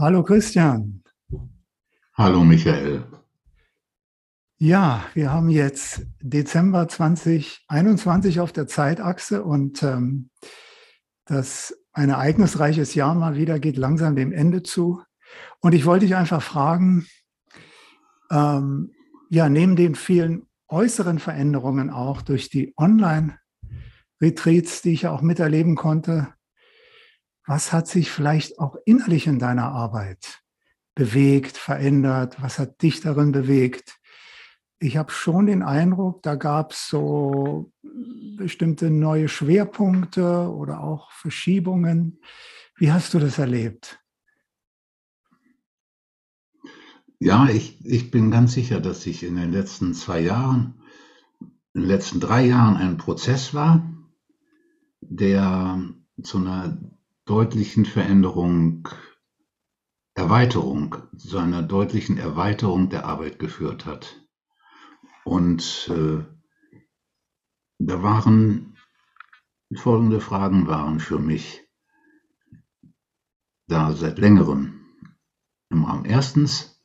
Hallo Christian. Hallo Michael. Ja, wir haben jetzt Dezember 2021 auf der Zeitachse und ähm, das ein ereignisreiches Jahr mal wieder geht langsam dem Ende zu. Und ich wollte dich einfach fragen, ähm, ja, neben den vielen äußeren Veränderungen auch durch die Online-Retreats, die ich ja auch miterleben konnte, was hat sich vielleicht auch innerlich in deiner Arbeit bewegt, verändert? Was hat dich darin bewegt? Ich habe schon den Eindruck, da gab es so bestimmte neue Schwerpunkte oder auch Verschiebungen. Wie hast du das erlebt? Ja, ich, ich bin ganz sicher, dass ich in den letzten zwei Jahren, in den letzten drei Jahren ein Prozess war, der zu einer deutlichen Veränderung, Erweiterung, zu einer deutlichen Erweiterung der Arbeit geführt hat. Und äh, da waren folgende Fragen waren für mich da seit längerem im Raum. Erstens,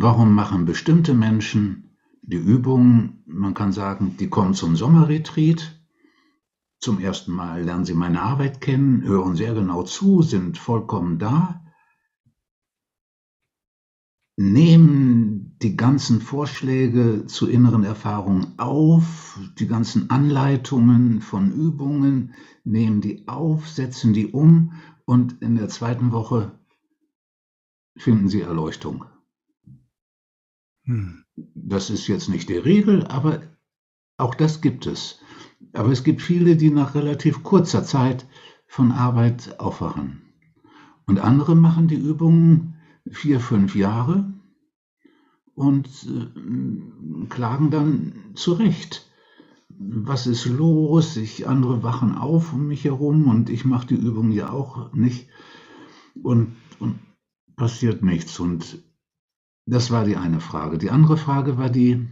Warum machen bestimmte Menschen die Übungen? Man kann sagen, die kommen zum Sommerretreat. Zum ersten Mal lernen sie meine Arbeit kennen, hören sehr genau zu, sind vollkommen da, nehmen die ganzen Vorschläge zu inneren Erfahrungen auf, die ganzen Anleitungen von Übungen, nehmen die auf, setzen die um und in der zweiten Woche finden sie Erleuchtung. Hm. Das ist jetzt nicht die Regel, aber auch das gibt es. Aber es gibt viele, die nach relativ kurzer Zeit von Arbeit aufwachen. Und andere machen die Übungen vier, fünf Jahre und äh, klagen dann zurecht. Was ist los? Ich, andere wachen auf um mich herum und ich mache die Übung ja auch nicht. Und, und passiert nichts. Und das war die eine Frage. Die andere Frage war die,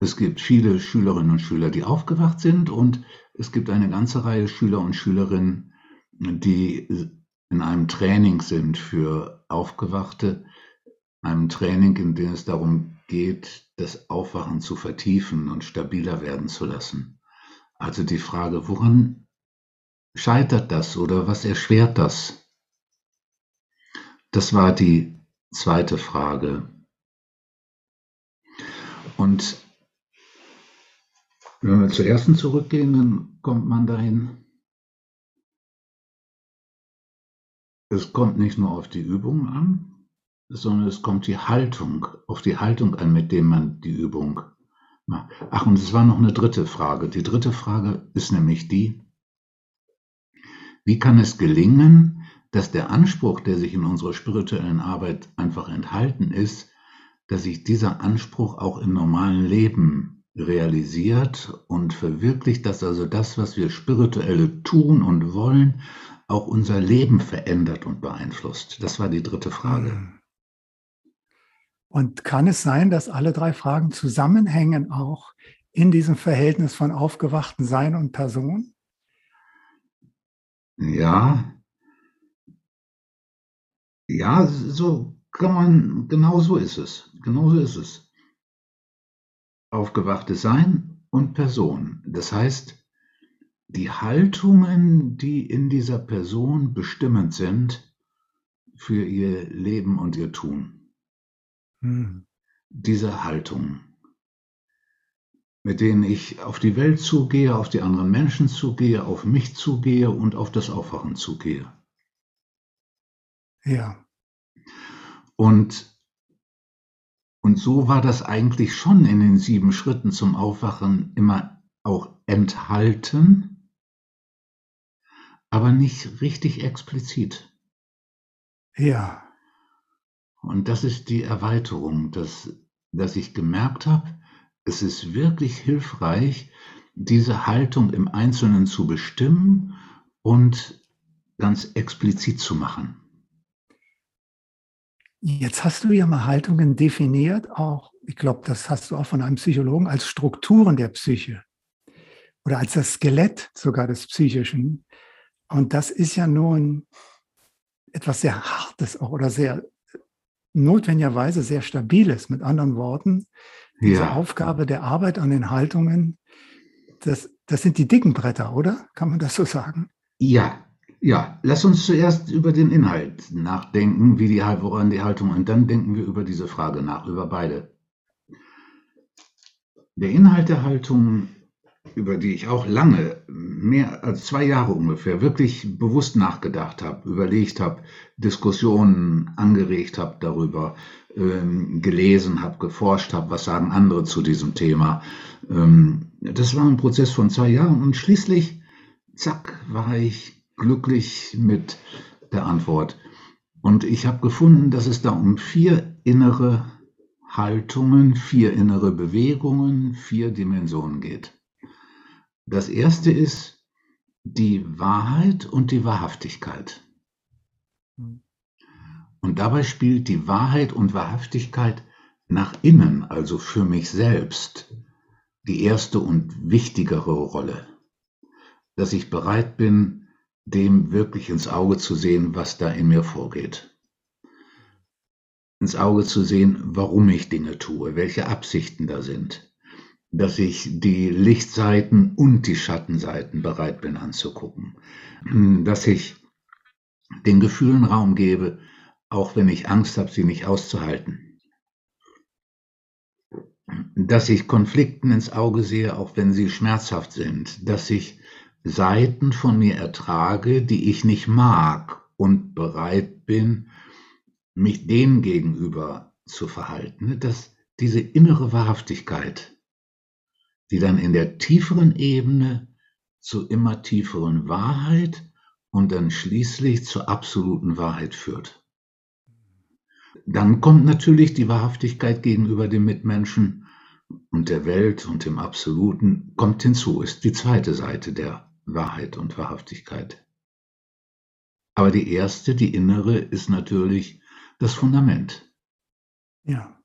es gibt viele Schülerinnen und Schüler, die aufgewacht sind und es gibt eine ganze Reihe Schüler und Schülerinnen, die in einem Training sind für Aufgewachte, einem Training, in dem es darum geht, das Aufwachen zu vertiefen und stabiler werden zu lassen. Also die Frage, woran scheitert das oder was erschwert das? Das war die Zweite Frage. Und wenn wir zur ersten zurückgehen, dann kommt man dahin. Es kommt nicht nur auf die Übung an, sondern es kommt die Haltung, auf die Haltung an, mit dem man die Übung macht. Ach, und es war noch eine dritte Frage. Die dritte Frage ist nämlich die, wie kann es gelingen, dass der Anspruch, der sich in unserer spirituellen Arbeit einfach enthalten ist, dass sich dieser Anspruch auch im normalen Leben realisiert und verwirklicht, dass also das, was wir spirituelle tun und wollen, auch unser Leben verändert und beeinflusst. Das war die dritte Frage. Hm. Und kann es sein, dass alle drei Fragen zusammenhängen auch in diesem Verhältnis von aufgewachten Sein und Person? Ja, ja, so kann man, genau so ist es. Genau so ist es. Aufgewachtes Sein und Person. Das heißt, die Haltungen, die in dieser Person bestimmend sind für ihr Leben und ihr Tun. Hm. Diese Haltungen, mit denen ich auf die Welt zugehe, auf die anderen Menschen zugehe, auf mich zugehe und auf das Aufwachen zugehe. Ja. Und, und so war das eigentlich schon in den sieben Schritten zum Aufwachen immer auch enthalten, aber nicht richtig explizit. Ja. Und das ist die Erweiterung, dass, dass ich gemerkt habe, es ist wirklich hilfreich, diese Haltung im Einzelnen zu bestimmen und ganz explizit zu machen. Jetzt hast du ja mal Haltungen definiert, auch, ich glaube, das hast du auch von einem Psychologen, als Strukturen der Psyche oder als das Skelett sogar des Psychischen. Und das ist ja nun etwas sehr Hartes auch oder sehr notwendigerweise sehr Stabiles. Mit anderen Worten, diese ja. Aufgabe der Arbeit an den Haltungen, das, das sind die dicken Bretter, oder? Kann man das so sagen? Ja, ja. Lass uns zuerst über den Inhalt nachdenken, wie die, woran die Haltung, und dann denken wir über diese Frage nach, über beide. Der Inhalt der Haltung über die ich auch lange, mehr als zwei Jahre ungefähr, wirklich bewusst nachgedacht habe, überlegt habe, Diskussionen angeregt habe darüber, ähm, gelesen habe, geforscht habe, was sagen andere zu diesem Thema. Ähm, das war ein Prozess von zwei Jahren und schließlich, zack, war ich glücklich mit der Antwort. Und ich habe gefunden, dass es da um vier innere Haltungen, vier innere Bewegungen, vier Dimensionen geht. Das erste ist die Wahrheit und die Wahrhaftigkeit. Und dabei spielt die Wahrheit und Wahrhaftigkeit nach innen, also für mich selbst, die erste und wichtigere Rolle. Dass ich bereit bin, dem wirklich ins Auge zu sehen, was da in mir vorgeht. Ins Auge zu sehen, warum ich Dinge tue, welche Absichten da sind. Dass ich die Lichtseiten und die Schattenseiten bereit bin anzugucken, dass ich den Gefühlen Raum gebe, auch wenn ich Angst habe, sie nicht auszuhalten, dass ich Konflikten ins Auge sehe, auch wenn sie schmerzhaft sind, dass ich Seiten von mir ertrage, die ich nicht mag und bereit bin, mich denen gegenüber zu verhalten, dass diese innere Wahrhaftigkeit, die dann in der tieferen Ebene zu immer tieferen Wahrheit und dann schließlich zur absoluten Wahrheit führt. Dann kommt natürlich die Wahrhaftigkeit gegenüber dem Mitmenschen und der Welt und dem Absoluten, kommt hinzu, ist die zweite Seite der Wahrheit und Wahrhaftigkeit. Aber die erste, die innere, ist natürlich das Fundament. Ja.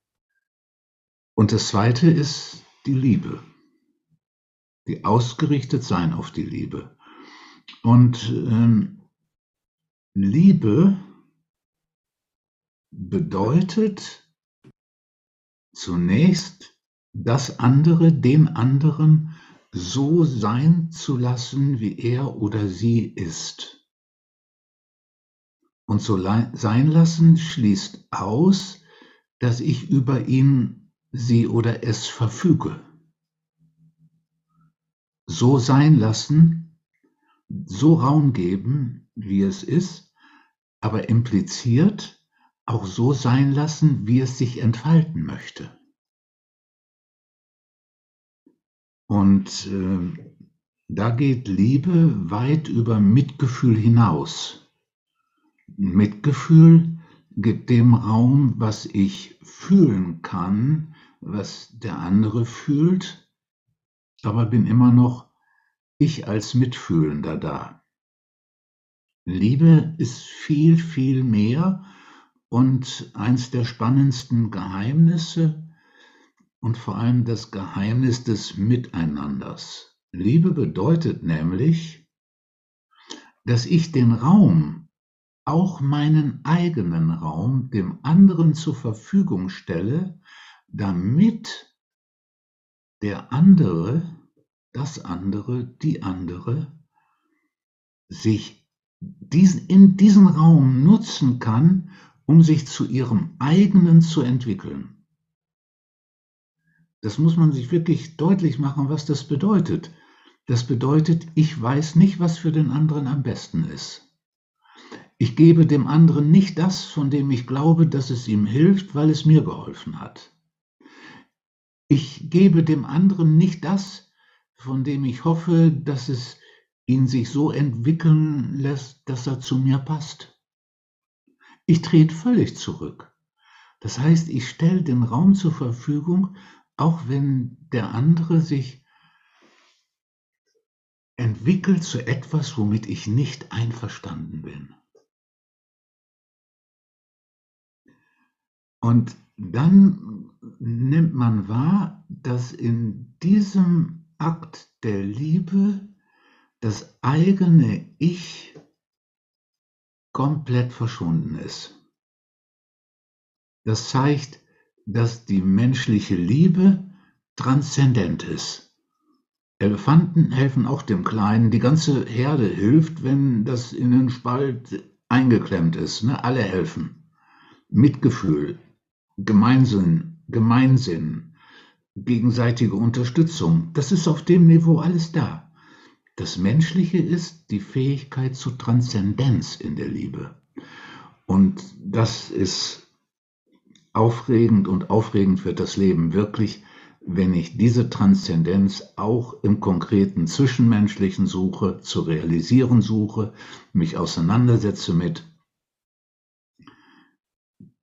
Und das zweite ist die Liebe die ausgerichtet sein auf die Liebe. Und ähm, Liebe bedeutet zunächst, das andere, den anderen so sein zu lassen, wie er oder sie ist. Und so sein lassen schließt aus, dass ich über ihn, sie oder es verfüge so sein lassen, so Raum geben, wie es ist, aber impliziert auch so sein lassen, wie es sich entfalten möchte. Und äh, da geht Liebe weit über Mitgefühl hinaus. Mitgefühl gibt dem Raum, was ich fühlen kann, was der andere fühlt, aber bin immer noch ich als Mitfühlender da. Liebe ist viel, viel mehr und eins der spannendsten Geheimnisse und vor allem das Geheimnis des Miteinanders. Liebe bedeutet nämlich, dass ich den Raum, auch meinen eigenen Raum, dem anderen zur Verfügung stelle, damit der andere, das andere, die andere sich diesen, in diesem Raum nutzen kann, um sich zu ihrem eigenen zu entwickeln. Das muss man sich wirklich deutlich machen, was das bedeutet. Das bedeutet, ich weiß nicht, was für den anderen am besten ist. Ich gebe dem anderen nicht das, von dem ich glaube, dass es ihm hilft, weil es mir geholfen hat. Ich gebe dem anderen nicht das, von dem ich hoffe, dass es ihn sich so entwickeln lässt, dass er zu mir passt. Ich trete völlig zurück. Das heißt, ich stelle den Raum zur Verfügung, auch wenn der andere sich entwickelt zu etwas, womit ich nicht einverstanden bin. Und dann nimmt man wahr, dass in diesem Akt der Liebe das eigene Ich komplett verschwunden ist. Das zeigt, dass die menschliche Liebe transzendent ist. Elefanten helfen auch dem Kleinen. Die ganze Herde hilft, wenn das in den Spalt eingeklemmt ist. Ne? Alle helfen. Mitgefühl, Gemeinsinn, Gemeinsinn, gegenseitige Unterstützung. Das ist auf dem Niveau alles da. Das Menschliche ist die Fähigkeit zur Transzendenz in der Liebe. Und das ist aufregend und aufregend wird das Leben wirklich, wenn ich diese Transzendenz auch im konkreten Zwischenmenschlichen suche, zu realisieren suche, mich auseinandersetze mit,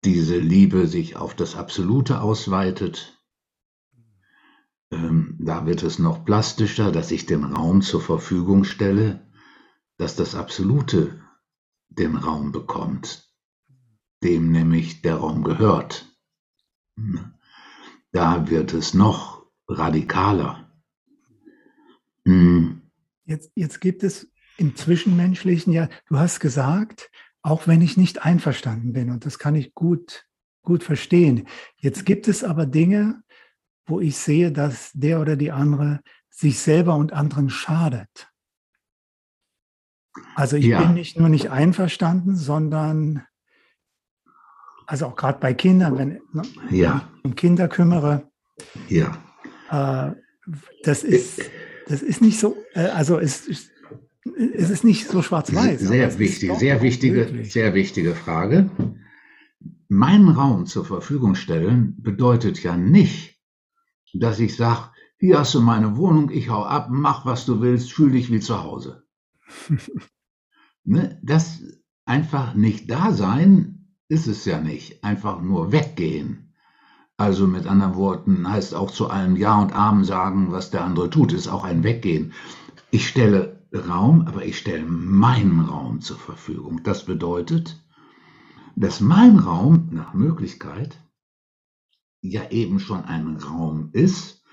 diese Liebe sich auf das Absolute ausweitet. Ähm, da wird es noch plastischer, dass ich den Raum zur Verfügung stelle, dass das Absolute den Raum bekommt, dem nämlich der Raum gehört. Da wird es noch radikaler. Hm. Jetzt, jetzt gibt es im Zwischenmenschlichen ja, du hast gesagt, auch wenn ich nicht einverstanden bin, und das kann ich gut, gut verstehen. Jetzt gibt es aber Dinge, wo ich sehe, dass der oder die andere sich selber und anderen schadet. Also ich ja. bin nicht nur nicht einverstanden, sondern also auch gerade bei Kindern, wenn, ne, ja. ich um Kinder kümmere, ja. Äh, das ist das ist nicht so, äh, also es, es ist nicht so schwarz-weiß. Sehr wichtig, sehr wichtige, möglich. sehr wichtige Frage. Meinen Raum zur Verfügung stellen bedeutet ja nicht, dass ich sage, hier hast du meine Wohnung, ich hau ab, mach was du willst, fühl dich wie zu Hause. ne? Das einfach nicht da sein ist es ja nicht. Einfach nur weggehen. Also mit anderen Worten heißt auch zu allem Ja und Amen sagen, was der andere tut, ist auch ein Weggehen. Ich stelle Raum, aber ich stelle meinen Raum zur Verfügung. Das bedeutet, dass mein Raum nach Möglichkeit ja eben schon ein Raum ist,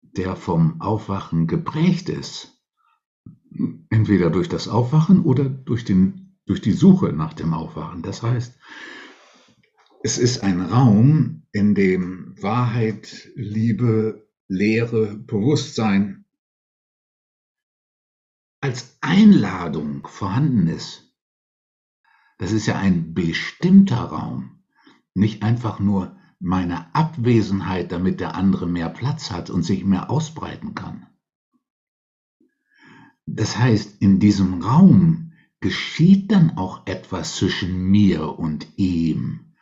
der vom Aufwachen geprägt ist. Entweder durch das Aufwachen oder durch, den, durch die Suche nach dem Aufwachen. Das heißt, es ist ein Raum, in dem Wahrheit, Liebe, Lehre, Bewusstsein als Einladung vorhanden ist. Das ist ja ein bestimmter Raum, nicht einfach nur meine Abwesenheit, damit der andere mehr Platz hat und sich mehr ausbreiten kann. Das heißt, in diesem Raum geschieht dann auch etwas zwischen mir und ihm.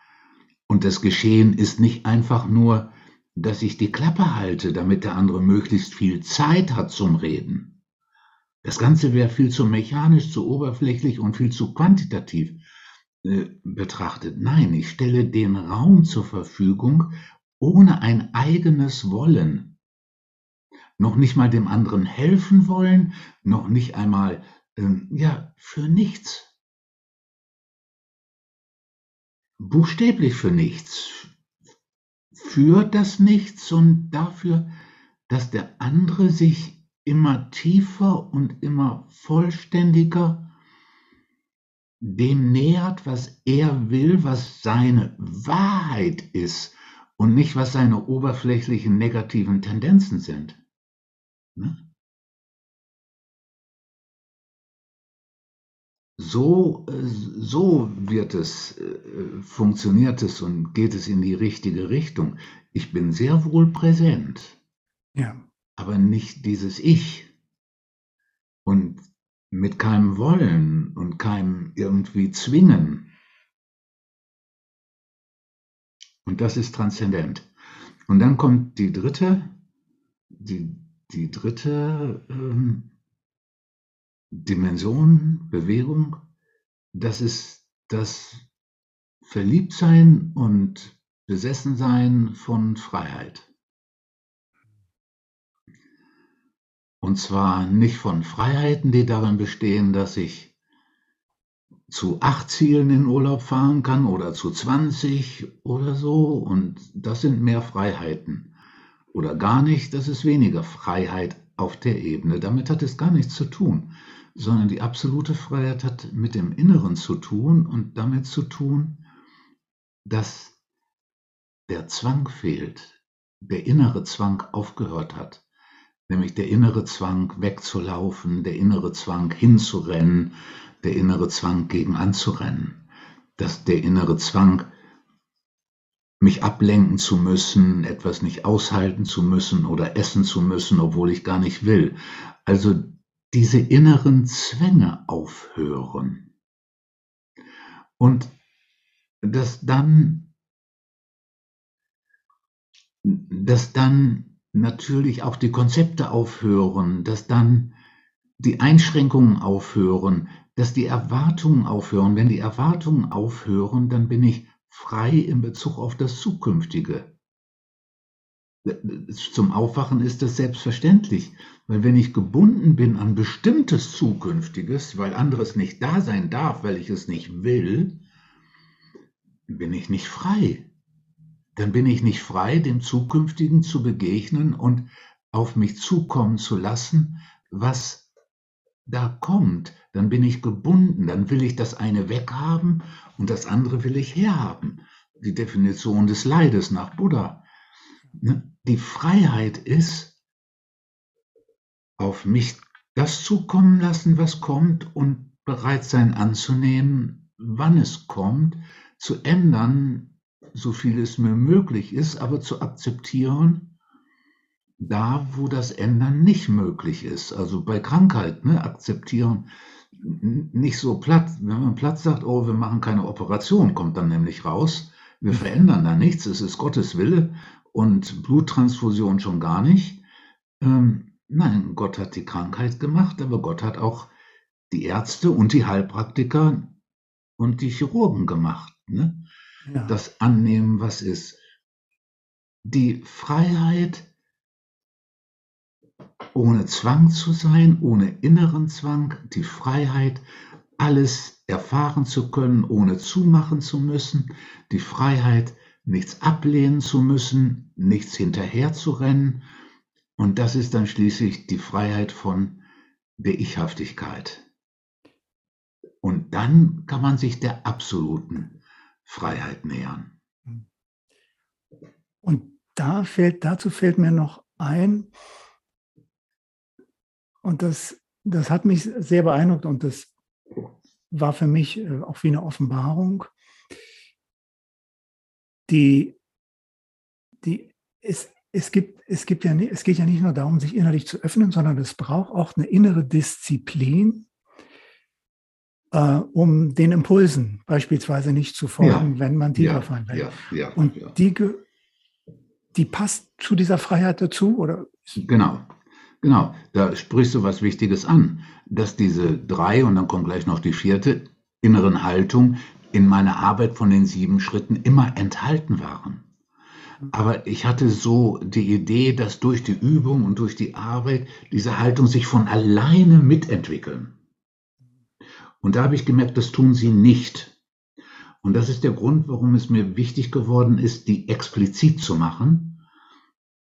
Und das Geschehen ist nicht einfach nur, dass ich die Klappe halte, damit der andere möglichst viel Zeit hat zum Reden das Ganze wäre viel zu mechanisch, zu oberflächlich und viel zu quantitativ äh, betrachtet. Nein, ich stelle den Raum zur Verfügung ohne ein eigenes Wollen. Noch nicht mal dem anderen helfen wollen, noch nicht einmal, ähm, ja, für nichts. Buchstäblich für nichts. Für das Nichts und dafür, dass der andere sich immer tiefer und immer vollständiger dem nähert, was er will, was seine Wahrheit ist und nicht, was seine oberflächlichen negativen Tendenzen sind. Ne? So, äh, so wird es, äh, funktioniert es und geht es in die richtige Richtung. Ich bin sehr wohl präsent. Ja aber nicht dieses Ich. Und mit keinem Wollen und keinem irgendwie Zwingen. Und das ist transzendent. Und dann kommt die dritte, die, die dritte ähm, Dimension, Bewegung. Das ist das Verliebtsein und Besessensein von Freiheit. Und zwar nicht von Freiheiten, die darin bestehen, dass ich zu acht Zielen in Urlaub fahren kann oder zu 20 oder so. Und das sind mehr Freiheiten. Oder gar nicht, das ist weniger Freiheit auf der Ebene. Damit hat es gar nichts zu tun. Sondern die absolute Freiheit hat mit dem Inneren zu tun und damit zu tun, dass der Zwang fehlt, der innere Zwang aufgehört hat, nämlich der innere Zwang wegzulaufen, der innere Zwang hinzurennen, der innere Zwang gegen anzurennen, dass der innere Zwang mich ablenken zu müssen, etwas nicht aushalten zu müssen oder essen zu müssen, obwohl ich gar nicht will. Also diese inneren Zwänge aufhören. Und dass dann, dass dann natürlich auch die Konzepte aufhören, dass dann die Einschränkungen aufhören, dass die Erwartungen aufhören. Wenn die Erwartungen aufhören, dann bin ich frei in Bezug auf das Zukünftige. Zum Aufwachen ist das selbstverständlich, weil wenn ich gebunden bin an bestimmtes Zukünftiges, weil anderes nicht da sein darf, weil ich es nicht will, bin ich nicht frei. Dann bin ich nicht frei, dem Zukünftigen zu begegnen und auf mich zukommen zu lassen, was da kommt. Dann bin ich gebunden, dann will ich das eine weghaben und das andere will ich herhaben. Die Definition des Leides nach Buddha. Ne? Die Freiheit ist, auf mich das zukommen lassen, was kommt und bereit sein anzunehmen, wann es kommt, zu ändern, so viel es mir möglich ist, aber zu akzeptieren, da wo das Ändern nicht möglich ist. Also bei Krankheit, ne, akzeptieren, nicht so platt. Wenn man platt sagt, oh, wir machen keine Operation, kommt dann nämlich raus. Wir verändern da nichts, es ist Gottes Wille und Bluttransfusion schon gar nicht. Ähm, nein, Gott hat die Krankheit gemacht, aber Gott hat auch die Ärzte und die Heilpraktiker und die Chirurgen gemacht. Ne? Ja. Das Annehmen, was ist. Die Freiheit, ohne Zwang zu sein, ohne inneren Zwang, die Freiheit, alles erfahren zu können, ohne zumachen zu müssen, die Freiheit, nichts ablehnen zu müssen, nichts hinterher zu rennen. Und das ist dann schließlich die Freiheit von der Ichhaftigkeit. Und dann kann man sich der absoluten Freiheit nähern. Und da fällt, dazu fällt mir noch ein, und das, das hat mich sehr beeindruckt und das war für mich äh, auch wie eine Offenbarung die, die, es, es, gibt, es, gibt ja, es geht ja nicht nur darum, sich innerlich zu öffnen, sondern es braucht auch eine innere Disziplin, äh, um den Impulsen beispielsweise nicht zu folgen, ja. wenn man tiefer ja, fallen will. Ja, Und Die, die passt zu dieser Freiheit dazu, oder? Genau. Genau, da sprichst du was Wichtiges an, dass diese drei und dann kommt gleich noch die vierte inneren Haltung in meiner Arbeit von den sieben Schritten immer enthalten waren. Aber ich hatte so die Idee, dass durch die Übung und durch die Arbeit diese Haltung sich von alleine mitentwickeln. Und da habe ich gemerkt, das tun sie nicht. Und das ist der Grund, warum es mir wichtig geworden ist, die explizit zu machen.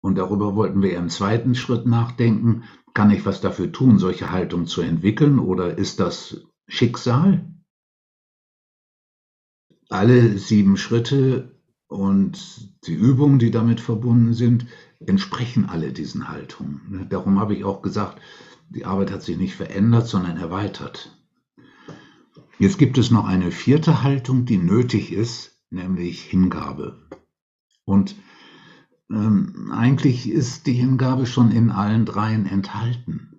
Und darüber wollten wir im zweiten Schritt nachdenken. Kann ich was dafür tun, solche Haltung zu entwickeln? Oder ist das Schicksal? Alle sieben Schritte und die Übungen, die damit verbunden sind, entsprechen alle diesen Haltungen. Ne, darum habe ich auch gesagt, die Arbeit hat sich nicht verändert, sondern erweitert. Jetzt gibt es noch eine vierte Haltung, die nötig ist, nämlich Hingabe. Und ähm, eigentlich ist die Hingabe schon in allen dreien enthalten.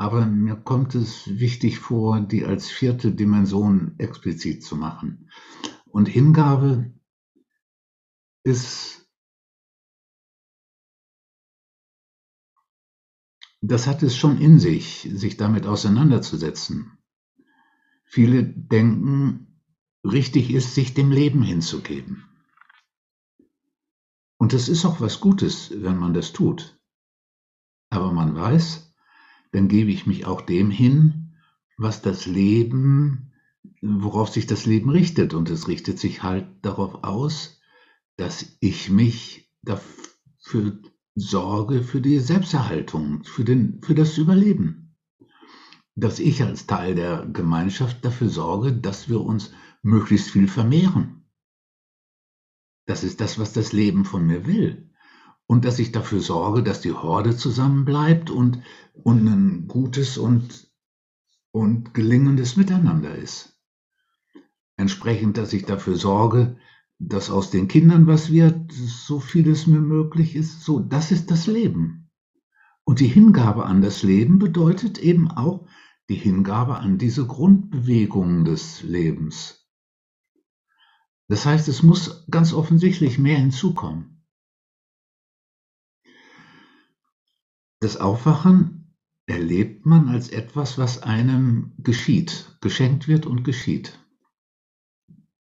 Aber mir kommt es wichtig vor, die als vierte Dimension explizit zu machen. Und Hingabe ist, das hat es schon in sich, sich damit auseinanderzusetzen. Viele denken, richtig ist, sich dem Leben hinzugeben. Und es ist auch was Gutes, wenn man das tut. Aber man weiß, dann gebe ich mich auch dem hin, was das Leben, worauf sich das Leben richtet. Und es richtet sich halt darauf aus, dass ich mich dafür sorge, für die Selbsterhaltung, für, den, für das Überleben. dass ich als Teil der Gemeinschaft dafür sorge, dass wir uns möglichst viel vermehren. Das ist das, was das Leben von mir will. Und dass ich dafür sorge, dass die Horde zusammenbleibt und, und ein gutes und, und gelingendes Miteinander ist. Entsprechend, dass ich dafür sorge, dass aus den Kindern was wird, so viel es mir möglich ist. So, das ist das Leben. Und die Hingabe an das Leben bedeutet eben auch die Hingabe an diese Grundbewegungen des Lebens. Das heißt, es muss ganz offensichtlich mehr hinzukommen. Das Aufwachen erlebt man als etwas, was einem geschieht, geschenkt wird und geschieht.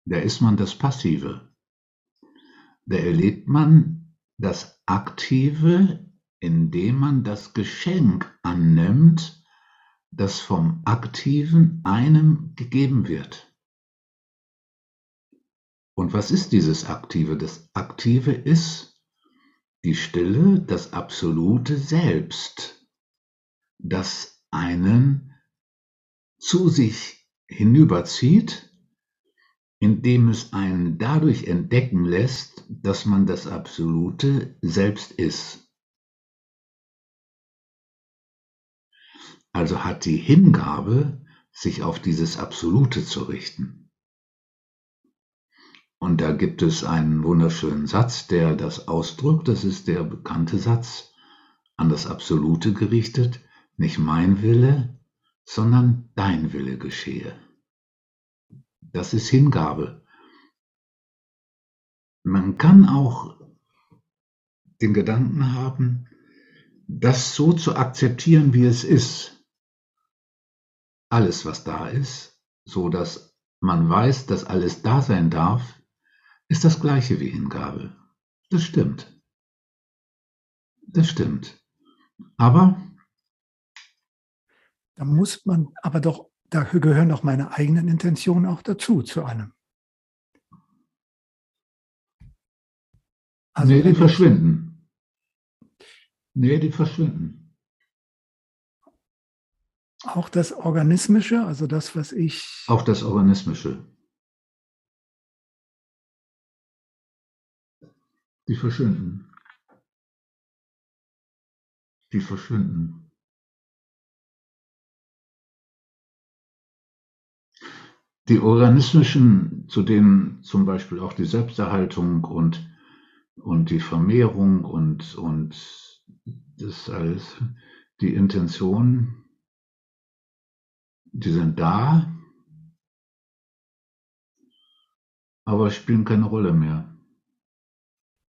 Da ist man das Passive. Da erlebt man das Aktive, indem man das Geschenk annimmt, das vom Aktiven einem gegeben wird. Und was ist dieses Aktive? Das Aktive ist die Stille, das absolute Selbst, das einen zu sich hinüberzieht indem es einen dadurch entdecken lässt, dass man das Absolute selbst ist. Also hat die Hingabe, sich auf dieses Absolute zu richten. Und da gibt es einen wunderschönen Satz, der das ausdrückt. Das ist der bekannte Satz, an das Absolute gerichtet, nicht mein Wille, sondern dein Wille geschehe. Das ist Hingabe. Man kann auch den Gedanken haben, das so zu akzeptieren, wie es ist. Alles, was da ist, so dass man weiß, dass alles da sein darf, ist das gleiche wie Hingabe. Das stimmt. Das stimmt. Aber da muss man aber doch da gehören doch meine eigenen Intentionen auch dazu, zu allem. Also nee, die verschwinden. Nee, die verschwinden. Auch das Organismische, also das, was ich. Auch das Organismische. Die verschwinden. Die verschwinden. die organismischen, zu denen zum Beispiel auch die Selbsterhaltung und, und die Vermehrung und, und das alles, die Intention, die sind da, aber spielen keine Rolle mehr.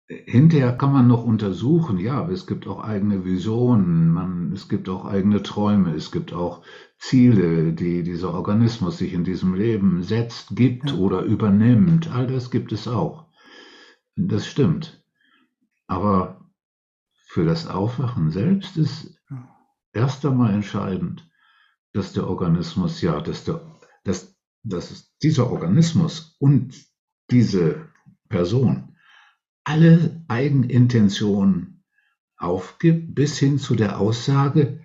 Hinterher kann man noch untersuchen, ja, es gibt auch eigene Visionen, man, es gibt auch eigene Träume, es gibt auch Ziele, die dieser Organismus sich in diesem Leben setzt, gibt ja. oder übernimmt. All das gibt es auch. Das stimmt. Aber für das Aufwachen selbst ist erst einmal entscheidend, dass der Organismus, ja, dass, der, dass, dass dieser Organismus und diese Person alle Eigenintention aufgibt, bis hin zu der Aussage,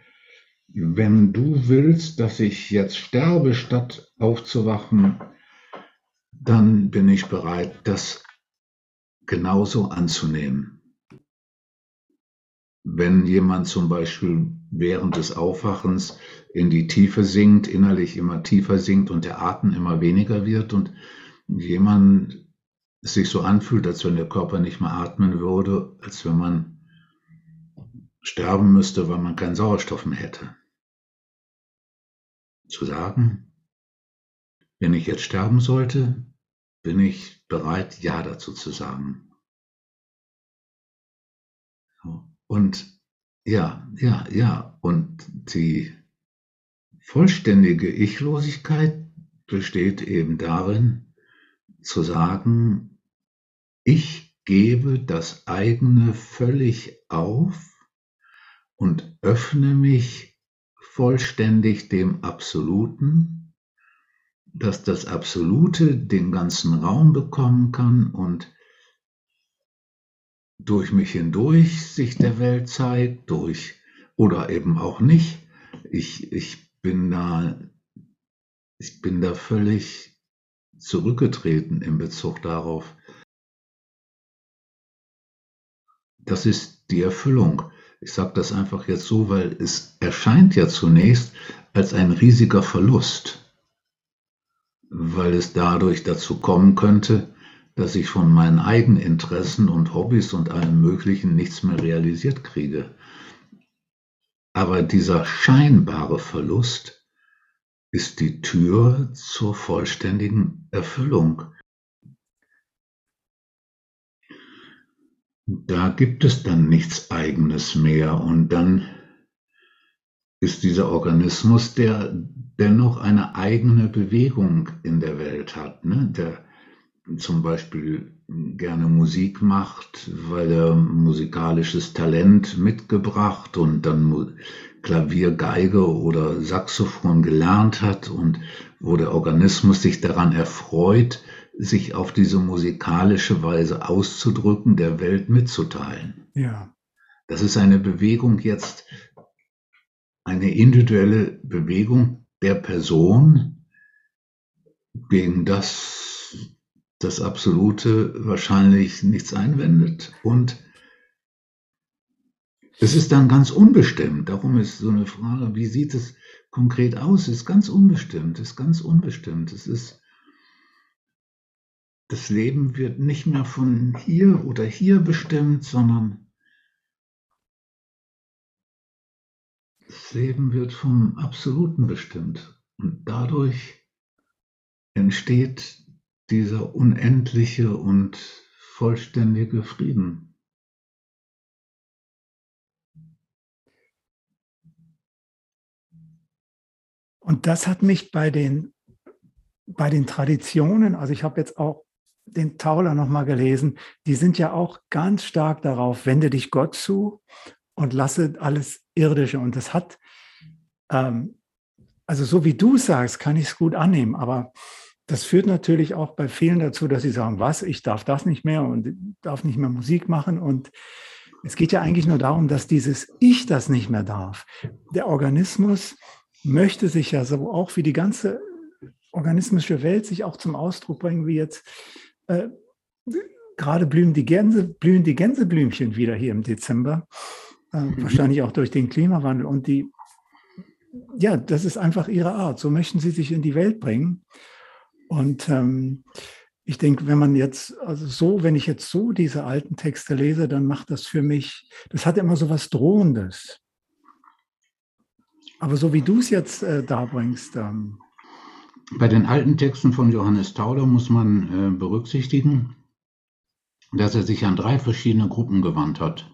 wenn du willst, dass ich jetzt sterbe, statt aufzuwachen, dann bin ich bereit, das genauso anzunehmen. Wenn jemand zum Beispiel während des Aufwachens in die Tiefe sinkt, innerlich immer tiefer sinkt und der Atem immer weniger wird und jemand es sich so anfühlt, als wenn der Körper nicht mehr atmen würde, als wenn man sterben müsste, weil man keinen Sauerstoff mehr hätte. Zu sagen, wenn ich jetzt sterben sollte, bin ich bereit, Ja dazu zu sagen. Und ja, ja, ja, und die vollständige Ichlosigkeit besteht eben darin, zu sagen, ich gebe das eigene völlig auf und öffne mich vollständig dem Absoluten, dass das Absolute den ganzen Raum bekommen kann und durch mich hindurch sich der Welt zeigt, durch oder eben auch nicht. Ich, ich bin da, ich bin da völlig zurückgetreten in Bezug darauf. Das ist die Erfüllung. Ich sage das einfach jetzt so, weil es erscheint ja zunächst als ein riesiger Verlust, weil es dadurch dazu kommen könnte, dass ich von meinen Eigeninteressen und Hobbys und allem Möglichen nichts mehr realisiert kriege. Aber dieser scheinbare Verlust ist die Tür zur vollständigen Erfüllung. Da gibt es dann nichts Eigenes mehr und dann ist dieser Organismus, der dennoch eine eigene Bewegung in der Welt hat, ne? der zum Beispiel gerne Musik macht, weil er musikalisches Talent mitgebracht und dann Klavier, Geige oder Saxophon gelernt hat und wo der Organismus sich daran erfreut, sich auf diese musikalische Weise auszudrücken, der Welt mitzuteilen. Ja. Das ist eine Bewegung jetzt, eine individuelle Bewegung der Person, gegen das das Absolute wahrscheinlich nichts einwendet. Und es ist dann ganz unbestimmt. Darum ist so eine Frage, wie sieht es konkret aus? Es ist ganz unbestimmt, es ist ganz unbestimmt. Es ist das Leben wird nicht mehr von hier oder hier bestimmt, sondern das Leben wird vom Absoluten bestimmt. Und dadurch entsteht dieser unendliche und vollständige Frieden. Und das hat mich bei den, bei den Traditionen, also ich habe jetzt auch den Tauler nochmal gelesen, die sind ja auch ganz stark darauf, wende dich Gott zu und lasse alles Irdische. Und das hat, ähm, also so wie du sagst, kann ich es gut annehmen, aber das führt natürlich auch bei vielen dazu, dass sie sagen, was, ich darf das nicht mehr und darf nicht mehr Musik machen. Und es geht ja eigentlich nur darum, dass dieses Ich das nicht mehr darf. Der Organismus möchte sich ja so auch wie die ganze organismische Welt sich auch zum Ausdruck bringen, wie jetzt äh, gerade blühen die, Gänse, blühen die Gänseblümchen wieder hier im Dezember. Äh, mhm. Wahrscheinlich auch durch den Klimawandel. Und die, ja, das ist einfach ihre Art. So möchten sie sich in die Welt bringen. Und ähm, ich denke, wenn man jetzt, also so, wenn ich jetzt so diese alten Texte lese, dann macht das für mich, das hat immer so was Drohendes. Aber so wie du es jetzt äh, darbringst, ähm, bei den alten Texten von Johannes Tauler muss man äh, berücksichtigen, dass er sich an drei verschiedene Gruppen gewandt hat.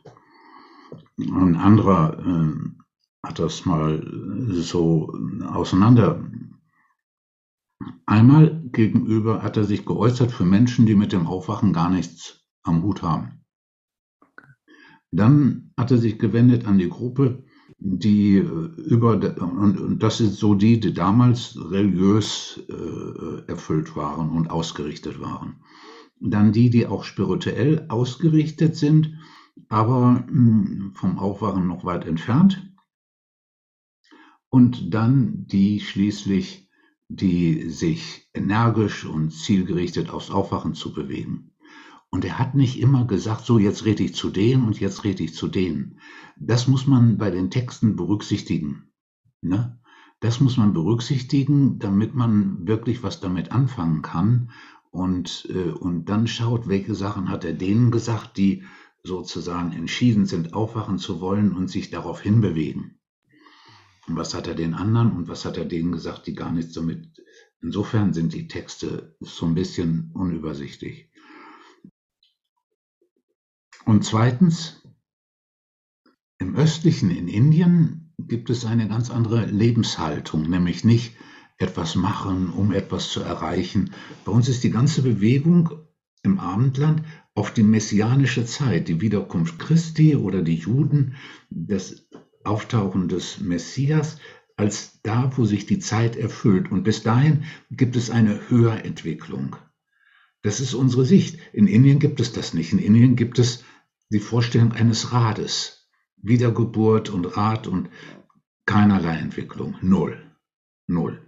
Ein anderer äh, hat das mal so auseinander. Einmal gegenüber hat er sich geäußert für Menschen, die mit dem Aufwachen gar nichts am Hut haben. Dann hat er sich gewendet an die Gruppe, die äh, über, und das sind so die, die damals religiös äh, erfüllt waren und ausgerichtet waren. Dann die, die auch spirituell ausgerichtet sind, aber hm, vom Aufwachen noch weit entfernt. Und dann die schließlich, die sich energisch und zielgerichtet aufs Aufwachen zu bewegen. Und er hat nicht immer gesagt, so jetzt rede ich zu denen und jetzt rede ich zu denen. Das muss man bei den Texten berücksichtigen. Ne? Das muss man berücksichtigen, damit man wirklich was damit anfangen kann. Und, äh, und dann schaut, welche Sachen hat er denen gesagt, die sozusagen entschieden sind, aufwachen zu wollen und sich darauf hinbewegen. Und was hat er den anderen und was hat er denen gesagt, die gar nichts damit. Insofern sind die Texte so ein bisschen unübersichtlich. Und zweitens, im östlichen in Indien gibt es eine ganz andere Lebenshaltung, nämlich nicht etwas machen, um etwas zu erreichen. Bei uns ist die ganze Bewegung im Abendland auf die messianische Zeit, die Wiederkunft Christi oder die Juden, das Auftauchen des Messias, als da, wo sich die Zeit erfüllt. Und bis dahin gibt es eine Höherentwicklung. Das ist unsere Sicht. In Indien gibt es das nicht. In Indien gibt es die Vorstellung eines Rades. Wiedergeburt und Rad und keinerlei Entwicklung. Null. null.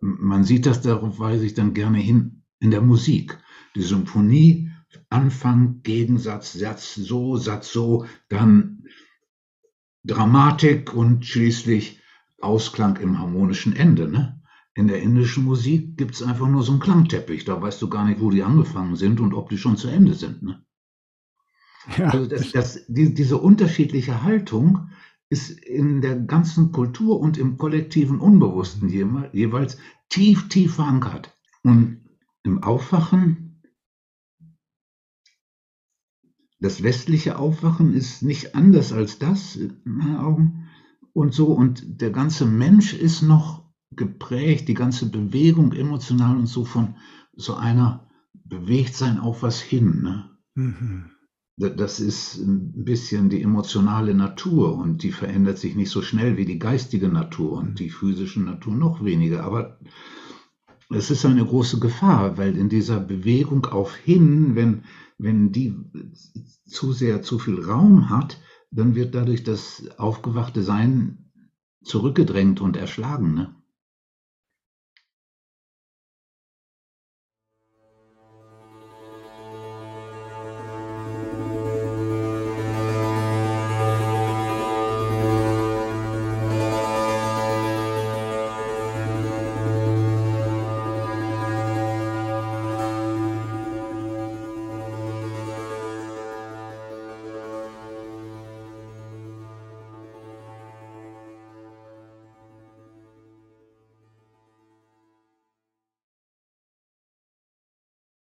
Man sieht das, darauf weise ich dann gerne hin, in der Musik. Die Symphonie, Anfang, Gegensatz, Satz so, Satz so, dann Dramatik und schließlich Ausklang im harmonischen Ende. Ne? In der indischen Musik gibt es einfach nur so einen Klangteppich. Da weißt du gar nicht, wo die angefangen sind und ob die schon zu Ende sind. Ne? Ja. Also das, das, die, diese unterschiedliche Haltung ist in der ganzen Kultur und im kollektiven Unbewussten jeweils tief, tief verankert. Und im Aufwachen, das westliche Aufwachen ist nicht anders als das, in meinen Augen. Und so, und der ganze Mensch ist noch geprägt, die ganze Bewegung emotional und so von so einer bewegt sein auf was hin. Ne? Mhm das ist ein bisschen die emotionale Natur und die verändert sich nicht so schnell wie die geistige Natur und die physische Natur noch weniger. Aber es ist eine große Gefahr, weil in dieser Bewegung auf hin, wenn, wenn die zu sehr zu viel Raum hat, dann wird dadurch das aufgewachte Sein zurückgedrängt und erschlagen. Ne?